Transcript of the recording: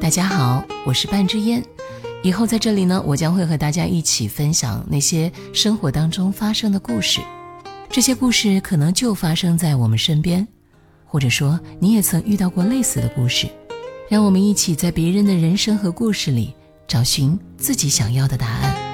大家好我是半支烟以后在这里呢我将会和大家一起分享那些生活当中发生的故事。这些故事可能就发生在我们身边或者说你也曾遇到过类似的故事。让我们一起在别人的人生和故事里找寻自己想要的答案。